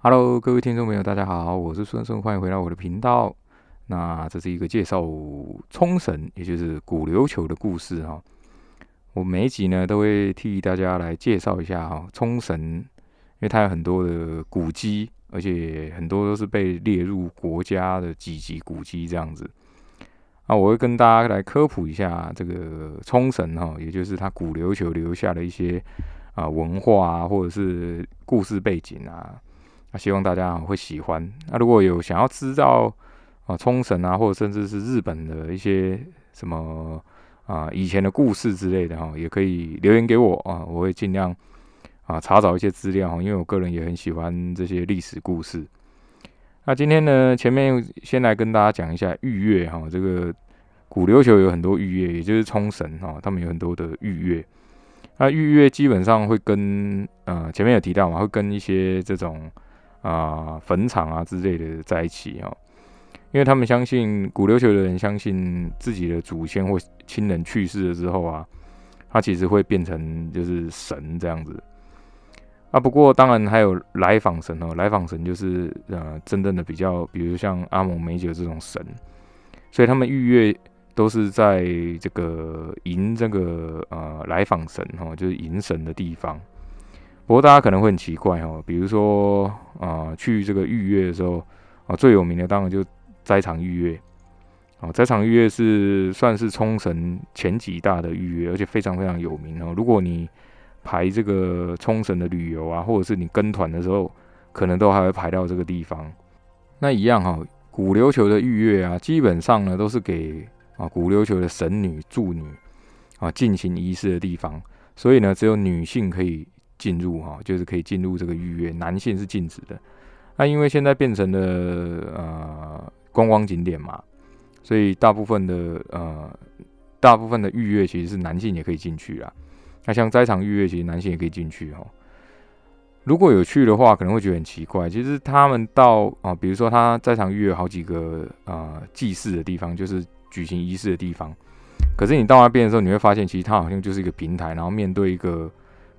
Hello，各位听众朋友，大家好，我是孙孙，欢迎回到我的频道。那这是一个介绍冲绳，也就是古琉球的故事哈。我每一集呢都会替大家来介绍一下哈冲绳，因为它有很多的古迹，而且很多都是被列入国家的几级古迹这样子。啊，我会跟大家来科普一下这个冲绳哈，也就是它古琉球留下的一些啊文化啊，或者是故事背景啊，那，希望大家会喜欢。那如果有想要知道啊冲绳啊，或者甚至是日本的一些什么啊以前的故事之类的哈，也可以留言给我啊，我会尽量啊查找一些资料，因为我个人也很喜欢这些历史故事。那今天呢，前面先来跟大家讲一下御月哈，这个古琉球有很多御月，也就是冲绳哈，他们有很多的御月。那御月基本上会跟呃前面有提到嘛，会跟一些这种啊坟场啊之类的在一起哦，因为他们相信古琉球的人相信自己的祖先或亲人去世了之后啊，他其实会变成就是神这样子。啊，不过当然还有来访神哦，来访神就是呃真正的比较，比如像阿蒙美酒这种神，所以他们预约都是在这个迎这个呃来访神哈，就是迎神的地方。不过大家可能会很奇怪哦，比如说啊去这个预约的时候啊，最有名的当然就斋场预约啊，斋场预约是算是冲绳前几大的预约，而且非常非常有名哦。如果你排这个冲绳的旅游啊，或者是你跟团的时候，可能都还会排到这个地方。那一样哈，古琉球的预约啊，基本上呢都是给啊古琉球的神女、助女啊进行仪式的地方。所以呢，只有女性可以进入哈，就是可以进入这个预约，男性是禁止的。那因为现在变成了呃观光景点嘛，所以大部分的呃大部分的预约其实是男性也可以进去啊。那像斋场预约，其实男性也可以进去哦。如果有去的话，可能会觉得很奇怪。其实他们到啊，比如说他在场预约好几个呃祭祀的地方，就是举行仪式的地方。可是你到那边的时候，你会发现，其实它好像就是一个平台，然后面对一个，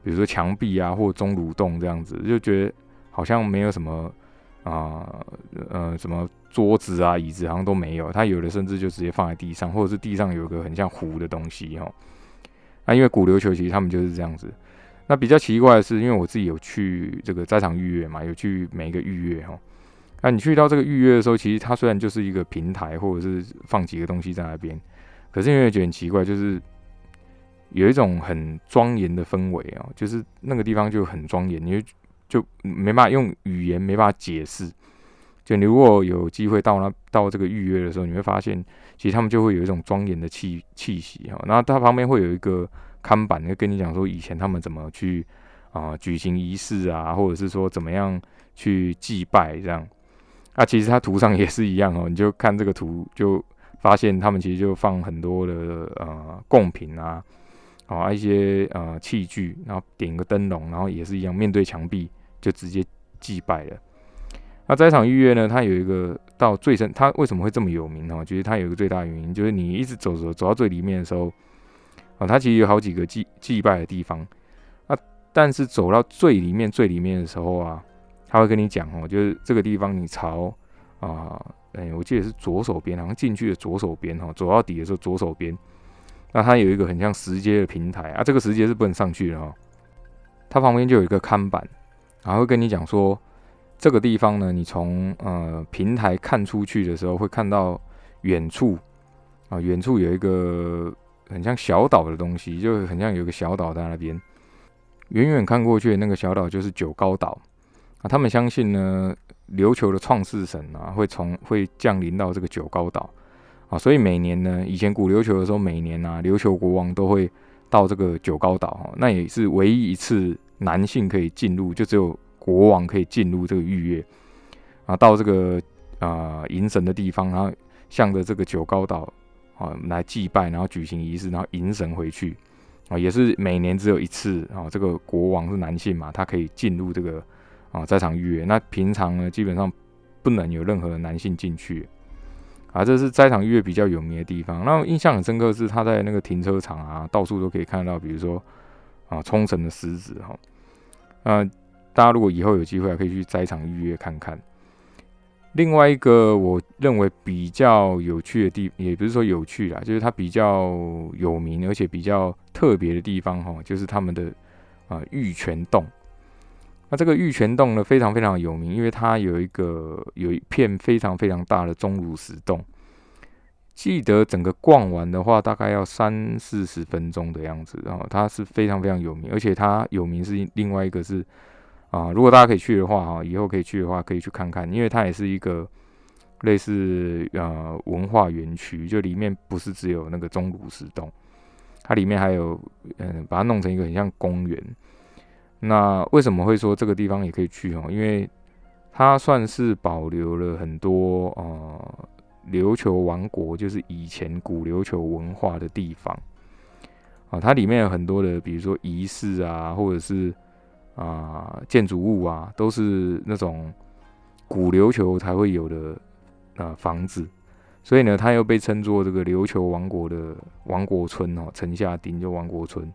比如说墙壁啊，或钟乳洞这样子，就觉得好像没有什么啊呃什么桌子啊椅子，好像都没有。它有的甚至就直接放在地上，或者是地上有个很像湖的东西哦。那因为古琉球其实他们就是这样子。那比较奇怪的是，因为我自己有去这个在场预约嘛，有去每一个预约哈。那你去到这个预约的时候，其实它虽然就是一个平台，或者是放几个东西在那边，可是因为觉得很奇怪，就是有一种很庄严的氛围啊，就是那个地方就很庄严，你就就没办法用语言没办法解释。就你如果有机会到那到这个预约的时候，你会发现。其实他们就会有一种庄严的气气息哈，然后它旁边会有一个看板，会跟你讲说以前他们怎么去啊举行仪式啊，或者是说怎么样去祭拜这样。啊，其实它图上也是一样哦，你就看这个图就发现他们其实就放很多的呃贡品啊，啊一些呃器具，然后点个灯笼，然后也是一样面对墙壁就直接祭拜了。那这场预约呢？它有一个到最深，它为什么会这么有名呢？其实它有一个最大原因，就是你一直走走走到最里面的时候，啊，它其实有好几个祭祭拜的地方。啊，但是走到最里面最里面的时候啊，他会跟你讲哦，就是这个地方你朝啊，哎，我记得是左手边，好像进去的左手边哈，走到底的时候左手边，那它有一个很像石阶的平台啊，这个石阶是不能上去的哦。它旁边就有一个看板，然后跟你讲说。这个地方呢，你从呃平台看出去的时候，会看到远处啊，远处有一个很像小岛的东西，就很像有个小岛在那边。远远看过去那个小岛就是九高岛啊。他们相信呢，琉球的创世神啊，会从会降临到这个九高岛啊。所以每年呢，以前古琉球的时候，每年啊，琉球国王都会到这个九高岛，那也是唯一一次男性可以进入，就只有。国王可以进入这个御约，啊，到这个啊迎神的地方，然后向着这个九高岛啊来祭拜，然后举行仪式，然后迎神回去啊，也是每年只有一次啊。这个国王是男性嘛，他可以进入这个啊在场预约。那平常呢，基本上不能有任何男性进去啊。这是斋场预约比较有名的地方。那印象很深刻是他在那个停车场啊，到处都可以看到，比如说啊冲绳的狮子哈，啊。大家如果以后有机会，可以去斋场预约看看。另外一个我认为比较有趣的地，也不是说有趣啦，就是它比较有名而且比较特别的地方哈，就是他们的啊玉泉洞。那这个玉泉洞呢，非常非常有名，因为它有一个有一片非常非常大的钟乳石洞。记得整个逛完的话，大概要三四十分钟的样子。然后它是非常非常有名，而且它有名是另外一个是啊，如果大家可以去的话哈，以后可以去的话可以去看看，因为它也是一个类似呃文化园区，就里面不是只有那个钟乳石洞，它里面还有嗯，把它弄成一个很像公园。那为什么会说这个地方也可以去哦？因为它算是保留了很多呃琉球王国，就是以前古琉球文化的地方啊。它里面有很多的，比如说仪式啊，或者是啊建筑物啊，都是那种古琉球才会有的啊房子。所以呢，它又被称作这个琉球王国的王国村哦，城下町就王国村。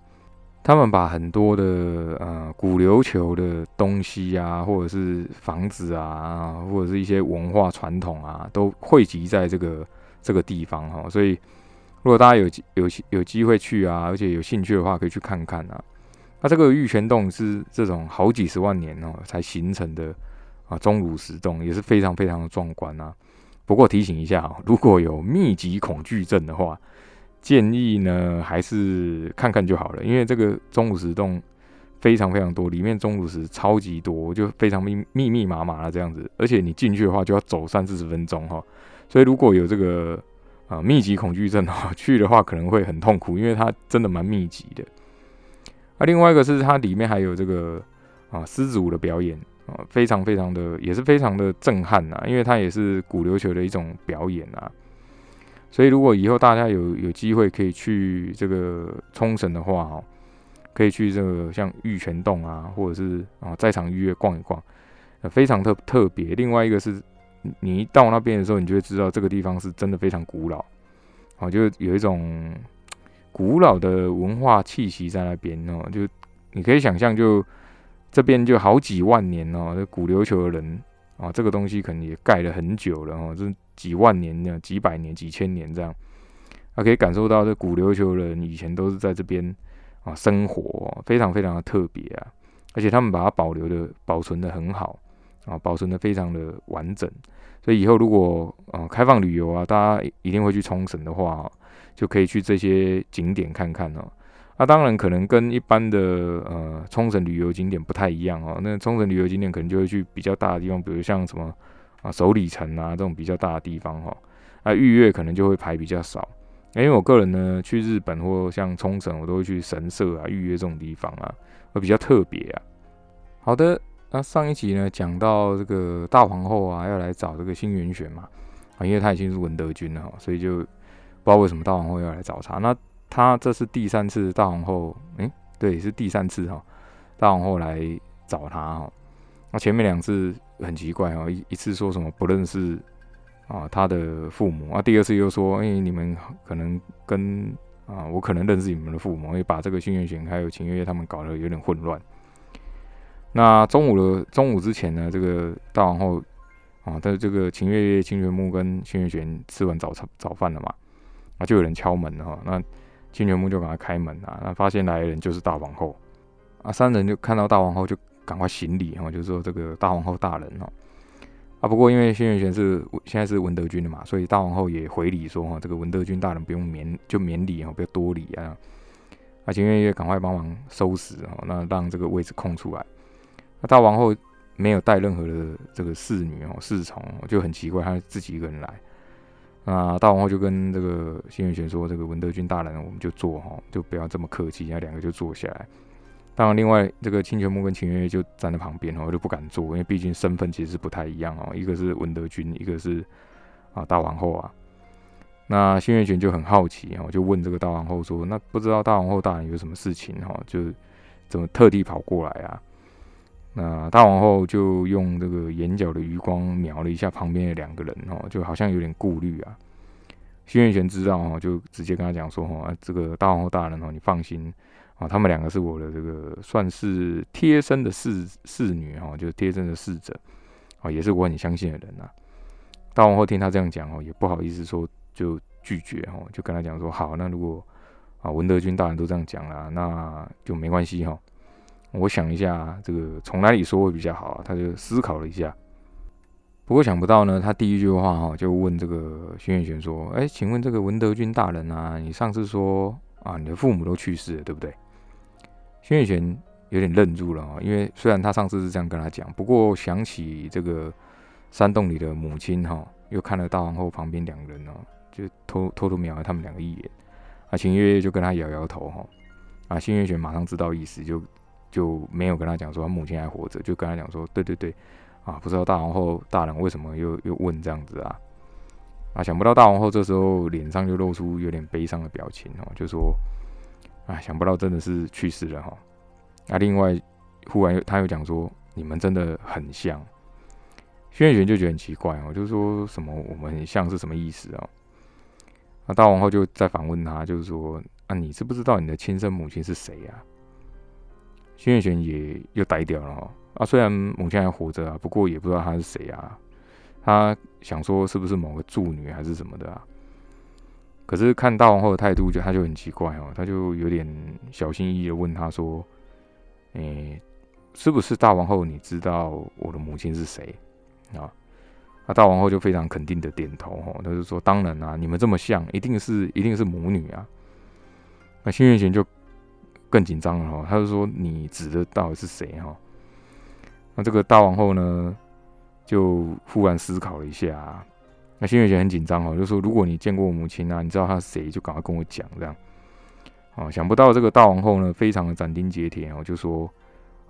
他们把很多的呃古琉球的东西啊，或者是房子啊，或者是一些文化传统啊，都汇集在这个这个地方哈。所以，如果大家有有有机会去啊，而且有兴趣的话，可以去看看啊。那这个玉泉洞是这种好几十万年哦才形成的啊钟乳石洞，也是非常非常的壮观啊。不过提醒一下，如果有密集恐惧症的话，建议呢，还是看看就好了，因为这个钟乳石洞非常非常多，里面钟乳石超级多，就非常密密密麻麻的这样子，而且你进去的话就要走三四十分钟哈，所以如果有这个啊密集恐惧症哈，去的话可能会很痛苦，因为它真的蛮密集的。啊，另外一个是它里面还有这个啊狮子舞的表演啊，非常非常的也是非常的震撼呐，因为它也是古琉球的一种表演啊。所以，如果以后大家有有机会可以去这个冲绳的话，哦，可以去这个像玉泉洞啊，或者是啊在场预约逛一逛，非常特特别。另外一个是，你一到那边的时候，你就会知道这个地方是真的非常古老，哦，就有一种古老的文化气息在那边哦。就你可以想象，就这边就好几万年哦，这古琉球的人啊，这个东西可能也盖了很久了哦，这。几万年呢，几百年、几千年这样，他可以感受到这古琉球人以前都是在这边啊生活，非常非常的特别啊，而且他们把它保留的、保存的很好啊，保存的非常的完整。所以以后如果啊开放旅游啊，大家一定会去冲绳的话，就可以去这些景点看看哦。那当然可能跟一般的呃冲绳旅游景点不太一样哦。那冲绳旅游景点可能就会去比较大的地方，比如像什么。啊，首里城啊，这种比较大的地方哈，那预约可能就会排比较少。因为我个人呢，去日本或像冲绳，我都会去神社啊，预约这种地方啊，会比较特别啊。好的，那上一集呢讲到这个大皇后啊，要来找这个新元玄嘛，啊，因为他已经是文德军了哈，所以就不知道为什么大皇后要来找他。那他这是第三次大皇后，诶，对，是第三次哈，大皇后来找他哈。那前面两次很奇怪哦，一一次说什么不认识啊他的父母啊，第二次又说，哎，你们可能跟啊我可能认识你们的父母，也把这个新月玄还有秦月月他们搞得有点混乱。那中午的中午之前呢，这个大王后啊，的这个秦月月、清玄木跟新月玄吃完早餐早饭了嘛，啊就有人敲门哈，那清玄木就赶快开门啊，那发现来的人就是大王后啊，三人就看到大王后就。赶快行礼哈，就是说这个大皇后大人哈啊。不过因为轩辕玄是现在是文德军的嘛，所以大皇后也回礼说哈，这个文德军大人不用免就免礼哦，不要多礼啊。啊，秦月月赶快帮忙收拾哈，那让这个位置空出来。那大皇后没有带任何的这个侍女哦侍从，就很奇怪，她自己一个人来。那大皇后就跟这个轩辕玄说，这个文德军大人，我们就坐哈，就不要这么客气，然后两个就坐下来。当然，另外这个清泉木跟秦月月就站在旁边哦，就不敢坐，因为毕竟身份其实是不太一样哦。一个是文德君，一个是啊大王后啊。那新月泉就很好奇哦，就问这个大王后说：“那不知道大王后大人有什么事情哈？就怎么特地跑过来啊？”那大王后就用这个眼角的余光瞄了一下旁边的两个人哦，就好像有点顾虑啊。新月泉知道哦，就直接跟他讲说：“哦，这个大王后大人哦，你放心。”啊，他们两个是我的这个算是贴身的侍侍女哈，就是贴身的侍者啊，也是我很相信的人呐。大王后听他这样讲哦，也不好意思说就拒绝哦，就跟他讲说好，那如果啊文德军大人都这样讲了，那就没关系哈。我想一下，这个从哪里说会比较好？他就思考了一下。不过想不到呢，他第一句话哈就问这个轩辕玄说：“哎，请问这个文德军大人啊，你上次说啊，你的父母都去世了，对不对？”轩辕玄有点愣住了啊，因为虽然他上次是这样跟他讲，不过想起这个山洞里的母亲哈，又看了大皇后旁边两人哦，就偷偷偷瞄了他们两个一眼，啊，秦月月就跟他摇摇头哈，啊，轩辕玄马上知道意思，就就没有跟他讲说他母亲还活着，就跟他讲说：“对对对。”啊，不知道大皇后大人为什么又又问这样子啊？啊，想不到大皇后这时候脸上就露出有点悲伤的表情哦，就说：“啊，想不到真的是去世了哈。”啊，另外忽然又他又讲说：“你们真的很像。”轩辕玄就觉得很奇怪哦，就是说什么我们很像是什么意思啊？那大王后就在反问他，就是说：“啊，你知不知道你的亲生母亲是谁呀？”轩辕玄也又呆掉了。啊，虽然母亲还活着啊，不过也不知道她是谁啊。他想说是不是某个助女还是什么的啊？可是看大王后的态度，就他就很奇怪哦，他就有点小心翼翼的问他说：“诶，是不是大王后？你知道我的母亲是谁啊？”那大王后就非常肯定的点头哦，他就说：“当然啊，你们这么像，一定是一定是母女啊。”那新月贤就更紧张了哈，他就说：“你指的到底是谁哈？”那这个大王后呢，就忽然思考了一下。那新月姐很紧张哦，就说：“如果你见过我母亲啊，你知道她是谁，就赶快跟我讲。”这样，哦，想不到这个大王后呢，非常的斩钉截铁哦，就说：“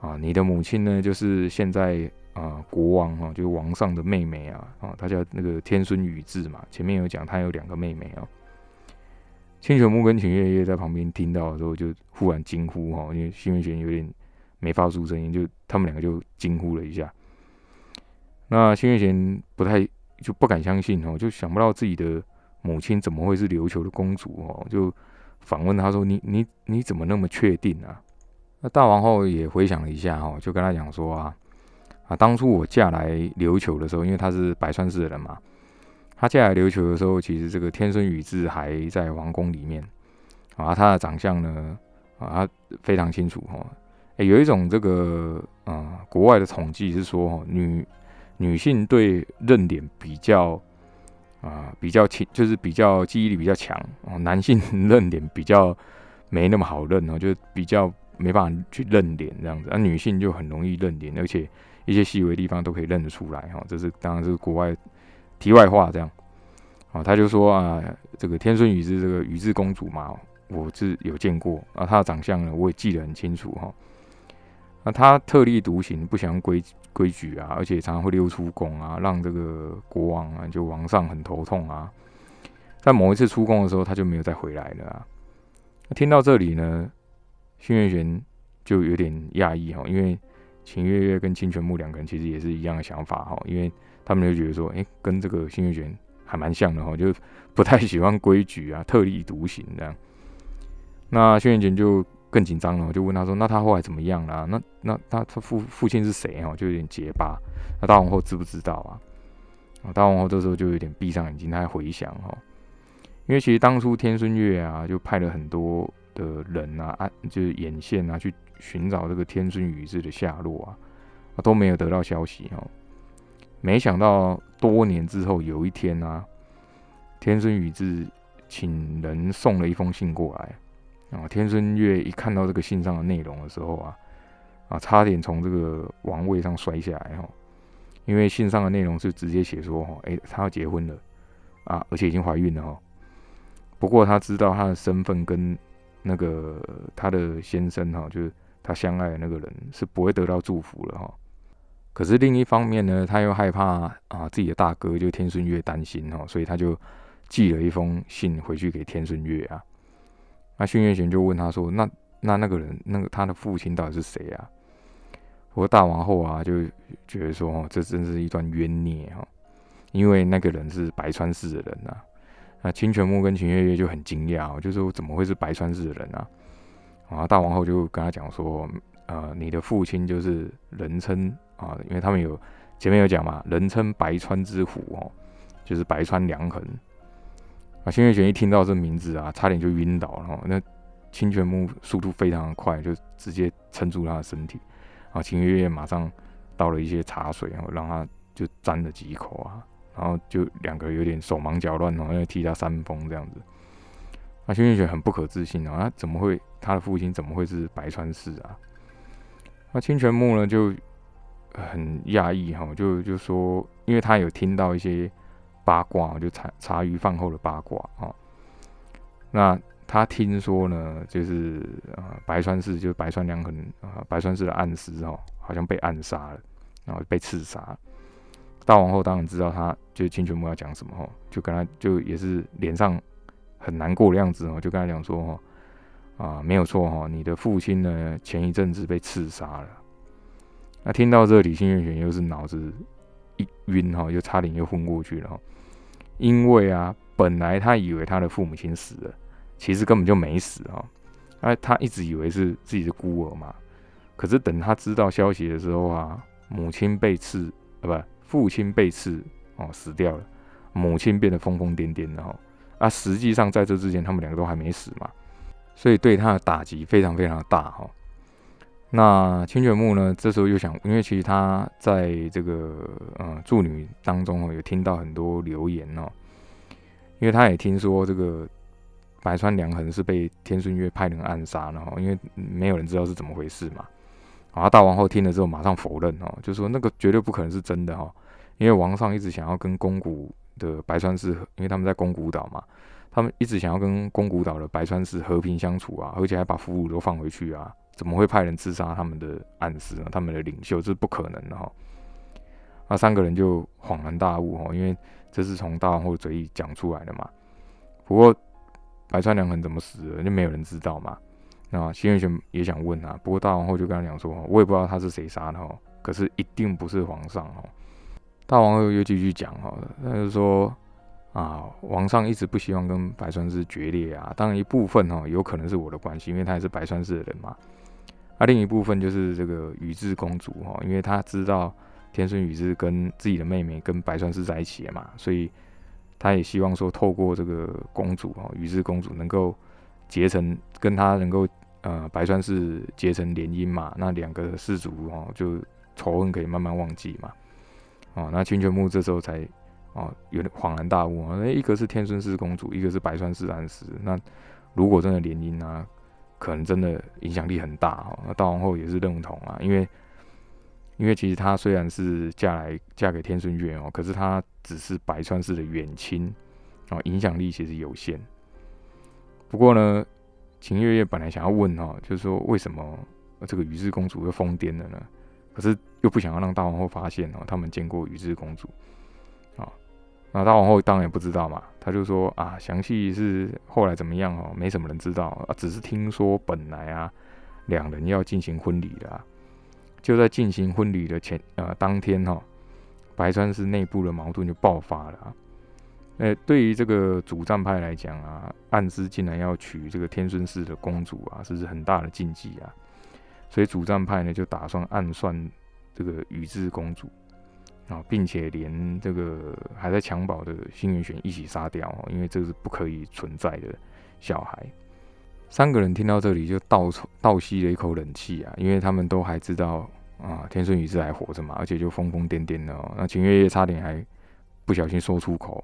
啊，你的母亲呢，就是现在啊国王哈，就是王上的妹妹啊，啊，她叫那个天孙宇智嘛。前面有讲，她有两个妹妹啊。”清泉木跟秦月月在旁边听到的时候，就忽然惊呼哈，因为新月姐有点。没发出声音，就他们两个就惊呼了一下。那新月贤不太就不敢相信哦，就想不到自己的母亲怎么会是琉球的公主哦，就反问他说：“你你你怎么那么确定啊？”那大王后也回想了一下哈，就跟他讲说啊啊，当初我嫁来琉球的时候，因为她是白川市的人嘛，她嫁来琉球的时候，其实这个天孙宇智还在皇宫里面啊，他的长相呢啊，她非常清楚哈。诶，有一种这个啊，国外的统计是说，女女性对认脸比较啊比较强，就是比较记忆力比较强哦。男性认脸比较没那么好认哦，就比较没办法去认脸这样子。而女性就很容易认脸，而且一些细微地方都可以认得出来哈。这是当然是国外题外话这样。哦，他就说啊，这个天孙宇智这个宇智公主嘛，我是有见过啊，她的长相呢，我也记得很清楚哈。那他特立独行，不想规规矩啊，而且常常会溜出宫啊，让这个国王啊，就王上很头痛啊。在某一次出宫的时候，他就没有再回来了啊。听到这里呢，新月玄就有点讶异哈，因为秦月月跟清泉木两个人其实也是一样的想法哈，因为他们就觉得说，哎，跟这个新月玄还蛮像的哈，就不太喜欢规矩啊，特立独行这样。那新月玄就。更紧张了，我就问他说：“那他后来怎么样了？那那他他父父亲是谁？哦，就有点结巴。那大皇后知不知道啊？啊，大皇后这时候就有点闭上眼睛，他在回想哈，因为其实当初天孙月啊，就派了很多的人啊，啊，就是眼线啊，去寻找这个天孙宇智的下落啊，都没有得到消息哈。没想到多年之后，有一天啊，天孙宇智请人送了一封信过来。啊，天孙月一看到这个信上的内容的时候啊，啊，差点从这个王位上摔下来哈，因为信上的内容是直接写说哈，哎，他要结婚了啊，而且已经怀孕了哈。不过他知道他的身份跟那个他的先生哈，就是他相爱的那个人是不会得到祝福了哈。可是另一方面呢，他又害怕啊自己的大哥就天孙月担心哈，所以他就寄了一封信回去给天孙月啊。那训月玄就问他说：“那那那个人，那个他的父亲到底是谁啊？”我大王后啊就觉得说：“哦，这真是一段冤孽哈！因为那个人是白川市的人呐。”那清泉木跟秦月月就很惊讶，就说：“怎么会是白川市的人啊？”啊，大王后就跟他讲说，呃，你的父亲就是人称啊，因为他们有前面有讲嘛，人称白川之虎哦，就是白川良衡。啊，新月玄一听到这名字啊，差点就晕倒了。那清泉木速度非常的快，就直接撑住他的身体。啊，秦月月马上倒了一些茶水，然后让他就沾了几口啊，然后就两个有点手忙脚乱哦，因为替他扇风这样子。那新月玄很不可置信啊，怎么会他的父亲怎么会是白川氏啊？那清泉木呢就很讶异哈，就就说，因为他有听到一些。八卦就茶茶余饭后的八卦啊。那他听说呢，就是啊，白川氏就是白川良很啊，白川氏的暗司哦，好像被暗杀了，然后被刺杀。大王后当然知道他就是清泉木要讲什么哦，就跟他就也是脸上很难过的样子哦，就跟他讲说哦，啊，没有错哈，你的父亲呢前一阵子被刺杀了。那听到这李信月玄又是脑子一晕哈，又差点又昏过去了。因为啊，本来他以为他的父母亲死了，其实根本就没死啊。哎，他一直以为是自己的孤儿嘛。可是等他知道消息的时候啊，母亲被刺，啊不，父亲被刺哦，死掉了。母亲变得疯疯癫癫的哈。啊，实际上在这之前，他们两个都还没死嘛。所以对他的打击非常非常大哈。那清泉木呢？这时候又想，因为其实他在这个呃助女当中哦，有听到很多留言哦，因为他也听说这个白川良衡是被天顺月派人暗杀了哈，因为没有人知道是怎么回事嘛。然后大王后听了之后马上否认哦，就说那个绝对不可能是真的哈，因为王上一直想要跟宫古的白川氏，因为他们在宫古岛嘛，他们一直想要跟宫古岛的白川氏和平相处啊，而且还把俘虏都放回去啊。怎么会派人刺杀他们的暗司呢？他们的领袖这是不可能的哈。那三个人就恍然大悟哈，因为这是从大王后嘴里讲出来的嘛。不过白川良衡怎么死的，就没有人知道嘛。那新月玄也想问啊，不过大王后就跟他讲说，我也不知道他是谁杀的哈，可是一定不是皇上哦。大王后又继续讲哈，他就说。啊，皇上一直不希望跟白川氏决裂啊。当然一部分哈，有可能是我的关系，因为他也是白川氏的人嘛。啊，另一部分就是这个宇智公主哈，因为他知道天孙宇智跟自己的妹妹跟白川氏在一起嘛，所以他也希望说透过这个公主哈，宇智公主能够结成跟他能够呃白川氏结成联姻嘛，那两个氏族哈就仇恨可以慢慢忘记嘛。哦，那清泉木这时候才。哦，有点恍然大悟啊！那一个是天孙氏公主，一个是白川氏安师。那如果真的联姻啊，可能真的影响力很大哦。那大王后也是认同啊，因为因为其实她虽然是嫁来嫁给天孙月哦，可是她只是白川氏的远亲哦，影响力其实有限。不过呢，秦月月本来想要问哈，就是说为什么这个宇智公主又疯癫了呢？可是又不想要让大王后发现哦，他们见过宇智公主。那大王后当然也不知道嘛，他就说啊，详细是后来怎么样哦，没什么人知道啊，只是听说本来啊，两人要进行婚礼的，就在进行婚礼的前呃当天哈，白川氏内部的矛盾就爆发了。啊呃，对于这个主战派来讲啊，暗司竟然要娶这个天孙氏的公主啊，这是很大的禁忌啊，所以主战派呢就打算暗算这个宇智公主。啊，并且连这个还在襁褓的新元玄一起杀掉哦，因为这是不可以存在的小孩。三个人听到这里就倒倒吸了一口冷气啊，因为他们都还知道啊，天顺宇是还活着嘛，而且就疯疯癫癫的哦。那秦月月差点还不小心说出口，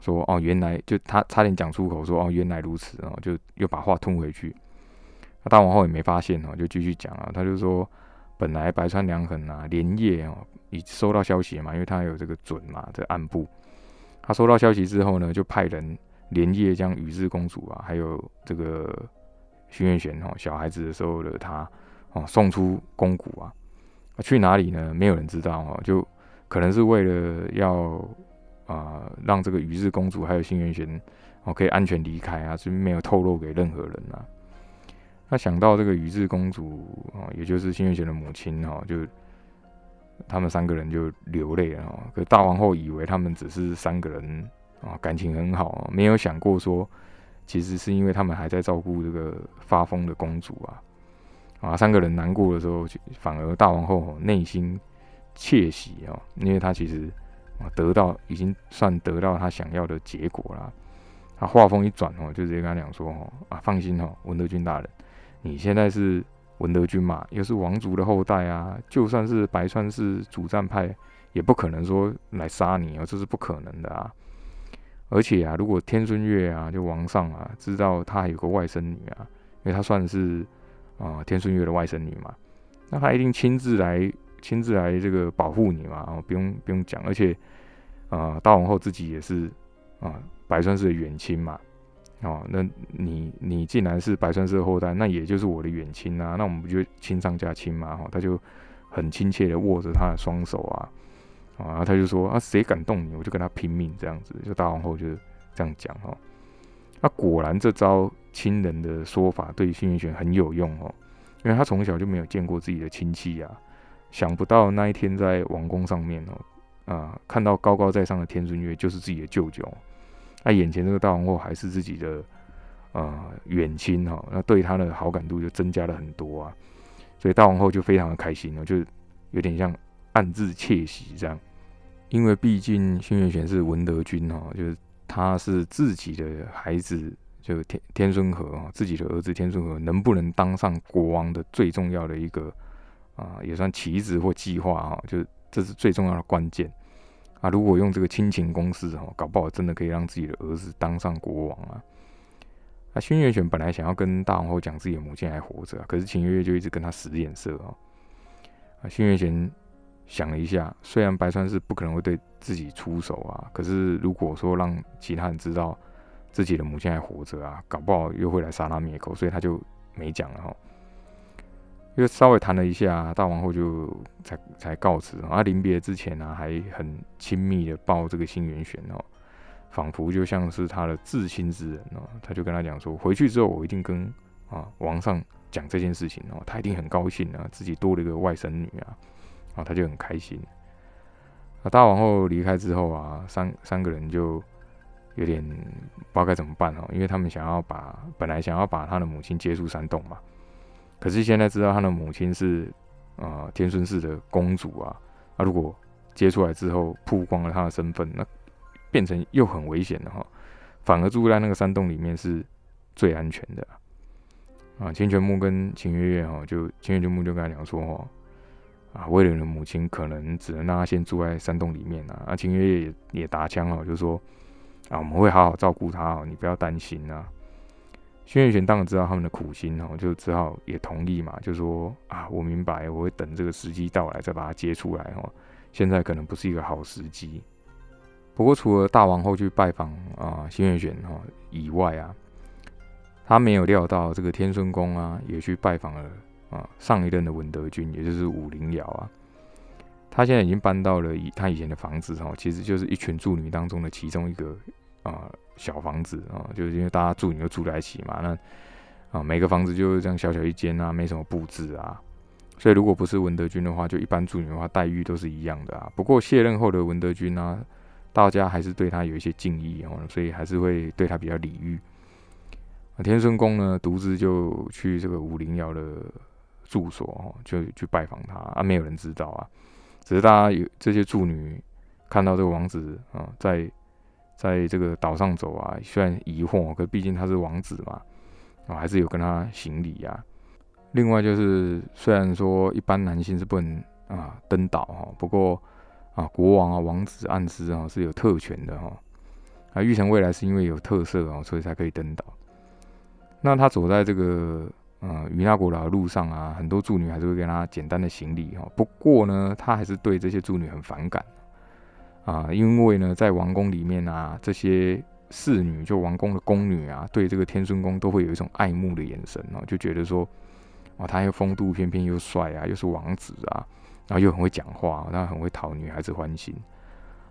说哦，原来就他差点讲出口说哦，原来如此哦，就又把话吞回去。那大王后也没发现哦，就继续讲啊，他就说。本来白川良衡啊，连夜哦，已收到消息嘛，因为他有这个准嘛，这暗部。他收到消息之后呢，就派人连夜将宇智公主啊，还有这个徐元玄哦，小孩子的时候的他哦，送出宫谷啊。去哪里呢？没有人知道哦，就可能是为了要啊，让这个宇智公主还有新元玄哦，可以安全离开啊，就没有透露给任何人啊。他想到这个宇智公主啊，也就是新月玄的母亲哈，就他们三个人就流泪了哈。可大王后以为他们只是三个人啊，感情很好，没有想过说其实是因为他们还在照顾这个发疯的公主啊。啊，三个人难过的时候，反而大王后内心窃喜哦，因为他其实啊得到已经算得到他想要的结果了。他话锋一转哦，就直接跟他讲说哦啊，放心哦，文德军大人，你现在是文德军嘛，又是王族的后代啊，就算是白川氏主战派，也不可能说来杀你哦，这是不可能的啊。而且啊，如果天孙月啊，就王上啊，知道他还有个外甥女啊，因为他算是。啊，天孙月的外甥女嘛，那他一定亲自来，亲自来这个保护你嘛，哦，不用不用讲，而且，啊，大王后自己也是啊，白川氏的远亲嘛，哦，那你你既然是白川氏的后代，那也就是我的远亲啊，那我们不就亲上加亲嘛，哈，他就很亲切的握着他的双手啊，啊，他就说啊，谁敢动你，我就跟他拼命这样子，就大王后就这样讲哦，那果然这招。亲人的说法对幸运玄很有用哦，因为他从小就没有见过自己的亲戚呀，想不到那一天在王宫上面哦，啊，看到高高在上的天孙月就是自己的舅舅，那眼前这个大王后还是自己的呃远亲哈，那对他的好感度就增加了很多啊，所以大王后就非常的开心哦，就有点像暗自窃喜这样，因为毕竟幸运玄是文德君哈，就是他是自己的孩子。就天天孙和啊，自己的儿子天孙和能不能当上国王的最重要的一个啊，也算棋子或计划啊，就这是最重要的关键啊。如果用这个亲情公式哈，搞不好真的可以让自己的儿子当上国王啊。那轩辕玄本来想要跟大皇后讲自己的母亲还活着，可是秦月月就一直跟他使眼色哦。啊，轩辕玄想了一下，虽然白川是不可能会对自己出手啊，可是如果说让其他人知道。自己的母亲还活着啊，搞不好又会来杀他灭口，所以他就没讲了哈。因为稍微谈了一下，大王后就才才告辞啊。临别之前呢，还很亲密的抱这个新元玄哦，仿佛就像是他的至亲之人哦。他就跟他讲说，回去之后我一定跟啊王上讲这件事情哦，他一定很高兴啊，自己多了一个外甥女啊，啊他就很开心。那大王后离开之后啊，三三个人就。有点不知道该怎么办哦，因为他们想要把本来想要把他的母亲接出山洞嘛，可是现在知道他的母亲是呃天孙氏的公主啊，那如果接出来之后曝光了他的身份，那变成又很危险的哈，反而住在那个山洞里面是最安全的啊。清泉木跟秦月月哈，就清泉木就跟他讲说哈，啊为了你的母亲，可能只能让他先住在山洞里面啊。啊秦月月也也打枪哦，就说。啊，我们会好好照顾他哦，你不要担心啊。轩辕玄当然知道他们的苦心哦，就只好也同意嘛，就说啊，我明白，我会等这个时机到来再把他接出来哦。现在可能不是一个好时机。不过除了大王后去拜访啊轩辕玄哈以外啊，他没有料到这个天孙宫啊也去拜访了啊上一任的文德君，也就是武灵瑶啊。他现在已经搬到了以他以前的房子哈，其实就是一群助女当中的其中一个啊小房子啊，就是因为大家住女就住在一起嘛，那啊每个房子就是这样小小一间啊，没什么布置啊，所以如果不是文德军的话，就一般住女的话待遇都是一样的啊。不过卸任后的文德军呢，大家还是对他有一些敬意哦，所以还是会对他比较礼遇。天孙公呢，独自就去这个武陵瑶的住所哦，就去拜访他啊，没有人知道啊。只是大家有这些助女看到这个王子啊，在在这个岛上走啊，虽然疑惑，可毕竟他是王子嘛，啊，还是有跟他行礼呀。另外就是，虽然说一般男性是不能啊登岛哈，不过啊国王啊王子暗司啊是有特权的哈。啊，玉成未来是因为有特色啊，所以才可以登岛。那他走在这个。嗯，于那国的路上啊，很多助女还是会跟他简单的行礼哈。不过呢，他还是对这些助女很反感啊，因为呢，在王宫里面啊，这些侍女就王宫的宫女啊，对这个天孙宫都会有一种爱慕的眼神哦，就觉得说，哇，他又风度翩翩又帅啊，又是王子啊，然后又很会讲话，他很会讨女孩子欢心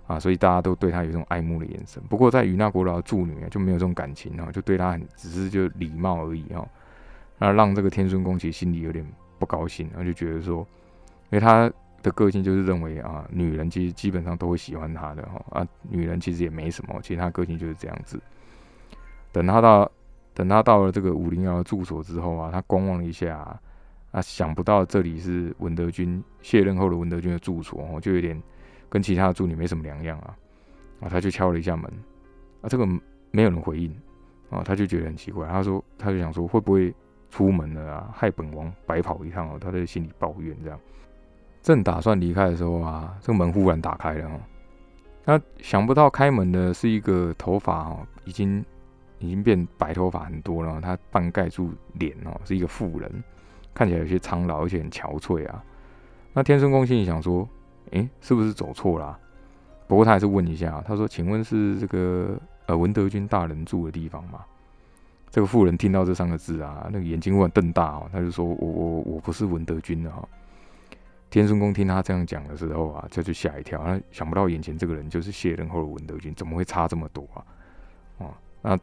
啊，所以大家都对他有一种爱慕的眼神。不过在于那国的助女啊，就没有这种感情哦，就对他很只是就礼貌而已哦。那让这个天孙公其实心里有点不高兴，然后就觉得说，因为他的个性就是认为啊，女人其实基本上都会喜欢他的哈啊，女人其实也没什么，其实他个性就是这样子。等他到等他到了这个五零幺的住所之后啊，他观望了一下，啊，想不到这里是文德军卸任后的文德军的住所哦，就有点跟其他的助理没什么两样啊。啊，他就敲了一下门，啊，这个没有人回应，啊，他就觉得很奇怪，他说，他就想说会不会出门了啊，害本王白跑一趟哦，他在心里抱怨这样。正打算离开的时候啊，这个门忽然打开了哦，他想不到开门的是一个头发哦已经已经变白头发很多了，他半盖住脸哦，是一个妇人，看起来有些苍老，而且很憔悴啊。那天孙公心里想说，诶，是不是走错了？不过他还是问一下，他说：“请问是这个呃文德军大人住的地方吗？”这个妇人听到这三个字啊，那个眼睛忽然瞪大哦，他就说：“我我我不是文德军的哈。”天孙公听他这样讲的时候啊，这就吓一跳，他想不到眼前这个人就是卸任后的文德军，怎么会差这么多啊？哦，那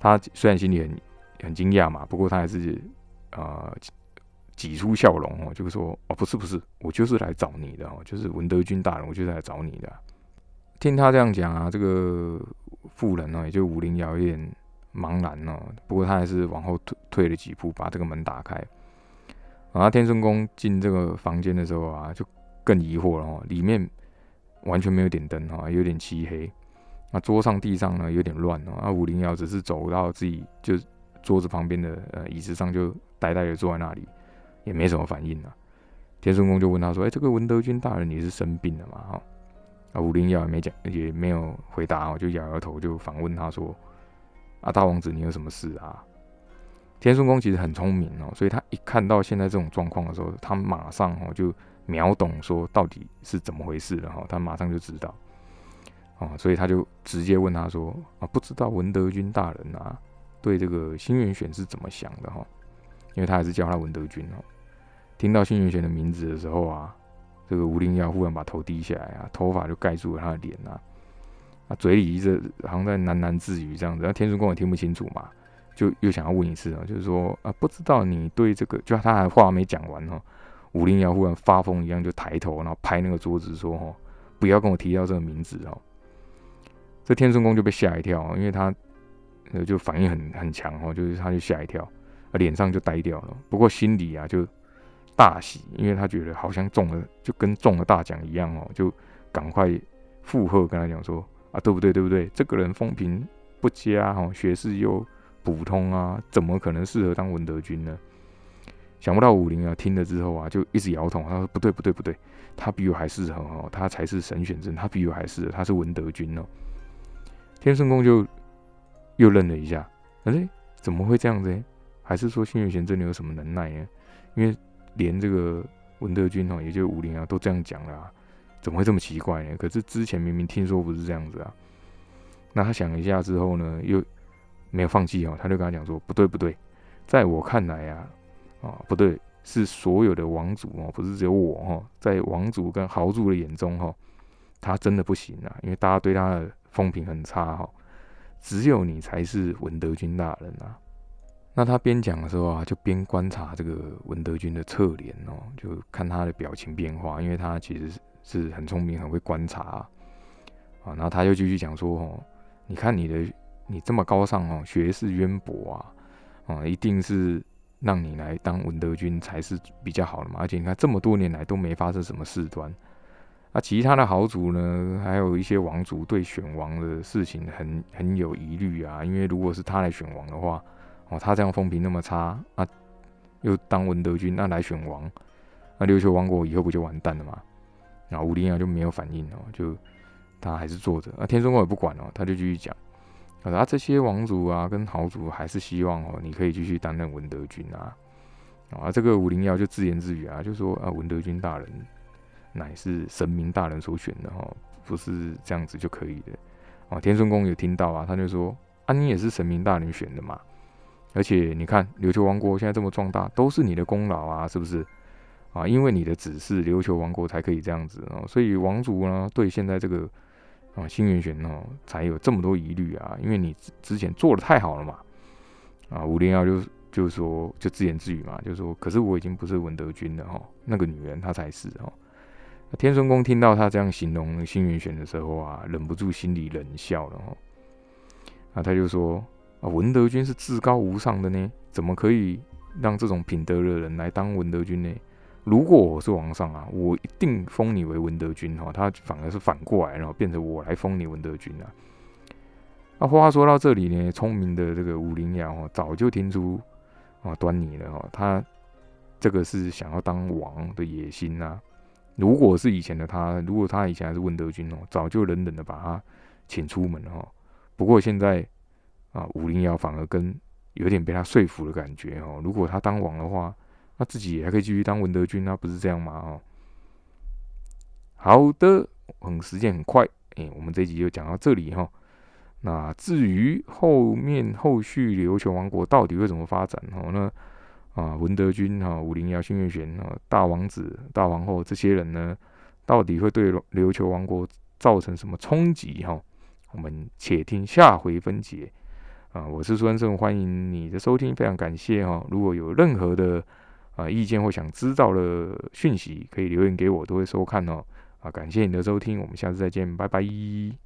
他虽然心里很很惊讶嘛，不过他还是呃挤出笑容哦，就是说：“哦，不是不是，我就是来找你的哦，就是文德军大人，我就是来找你的。”听他这样讲啊，这个妇人呢，也就武陵瑶有点茫然哦。不过他还是往后退退了几步，把这个门打开。然后天顺宫进这个房间的时候啊，就更疑惑了哦。里面完全没有点灯哦，有点漆黑。那桌上、地上呢有点乱哦。那武陵瑶只是走到自己就桌子旁边的呃椅子上，就呆呆的坐在那里，也没什么反应啊。天顺宫就问他说：“哎，这个文德军大人，你是生病了吗？”哈。啊，武陵瑶也没讲，也没有回答我，就摇摇头，就反问他说：“啊，大王子，你有什么事啊？”天顺宫其实很聪明哦，所以他一看到现在这种状况的时候，他马上哦就秒懂说到底是怎么回事了哈，他马上就知道哦，所以他就直接问他说：“啊，不知道文德军大人啊，对这个新元选是怎么想的哈？因为他还是叫他文德军哦。听到新元选的名字的时候啊。”这个吴灵瑶忽然把头低下来啊，头发就盖住了他的脸啊，啊，嘴里一直好像在喃喃自语这样子。那天孙公也听不清楚嘛，就又想要问一次啊，就是说啊，不知道你对这个，就他还话没讲完哈，吴灵瑶忽然发疯一样就抬头，然后拍那个桌子说：“哈，不要跟我提到这个名字哦。”这天孙公就被吓一跳，因为他呃就反应很很强哦，就是他就吓一跳，脸上就呆掉了。不过心里啊就。大喜，因为他觉得好像中了，就跟中了大奖一样哦，就赶快附和跟他讲说啊，对不对？对不对？这个人风评不佳哈，学识又普通啊，怎么可能适合当文德军呢？想不到武林啊，听了之后啊，就一直摇头，他说不对不对不对，他比我还适合哦，他才是神选症，他比我还适合，他是文德军哦。天圣公就又愣了一下，哎，怎么会这样子？还是说新月贤真的有什么能耐呢？因为。连这个文德军哦，也就武林啊，都这样讲了，怎么会这么奇怪呢？可是之前明明听说不是这样子啊。那他想一下之后呢，又没有放弃哦，他就跟他讲说：“不对不对，在我看来啊，啊不对，是所有的王族哦，不是只有我哈，在王族跟豪族的眼中哈，他真的不行啊，因为大家对他的风评很差哈，只有你才是文德军大人啊。”那他边讲的时候啊，就边观察这个文德军的侧脸哦，就看他的表情变化，因为他其实是很聪明，很会观察啊。然后他又继续讲说：“哦，你看你的你这么高尚哦，学识渊博啊，啊，一定是让你来当文德军才是比较好的嘛。而且你看这么多年来都没发生什么事端，啊，其他的豪族呢，还有一些王族对选王的事情很很有疑虑啊，因为如果是他来选王的话。”哦，他这样风评那么差啊，又当文德军，那来选王，那琉球王国以后不就完蛋了吗？然后武陵啊就没有反应哦，就他还是坐着。那天孙公也不管哦，他就继续讲，啊，这些王族啊跟豪族还是希望哦，你可以继续担任文德军啊。啊，这个武陵瑶就自言自语啊，就说啊，文德军大人乃是神明大人所选的哈，不是这样子就可以的。啊，天孙公有听到啊，他就说啊，你也是神明大人选的嘛。而且你看，琉球王国现在这么壮大，都是你的功劳啊，是不是？啊，因为你的指示，琉球王国才可以这样子哦。所以王族呢，对现在这个啊新元玄哦，才有这么多疑虑啊。因为你之之前做的太好了嘛。啊，武陵瑶就就说，就自言自语嘛，就说，可是我已经不是文德军了哈，那个女人她才是哦。天孙公听到他这样形容新元玄的时候啊，忍不住心里冷笑了哈。啊，他就说。啊，文德军是至高无上的呢，怎么可以让这种品德的人来当文德军呢？如果我是皇上啊，我一定封你为文德军哈。他反而是反过来，然后变成我来封你文德军啊。那话说到这里呢，聪明的这个武陵阳哦，早就听出啊端倪了哈。他这个是想要当王的野心呐。如果是以前的他，如果他以前还是文德军哦，早就冷冷的把他请出门了哈。不过现在啊，武陵瑶反而跟有点被他说服的感觉哦。如果他当王的话，那自己也还可以继续当文德军，那不是这样吗？哦，好的，嗯，时间很快，哎，我们这一集就讲到这里哈。那至于后面后续琉球王国到底会怎么发展哦？那啊，文德军哈、武陵瑶、新月玄啊、大王子、大王后这些人呢，到底会对琉球王国造成什么冲击哈？我们且听下回分解啊！我是苏安胜，欢迎你的收听，非常感谢哈！如果有任何的啊意见或想知道的讯息，可以留言给我，都会收看哦。啊，感谢你的收听，我们下次再见，拜拜。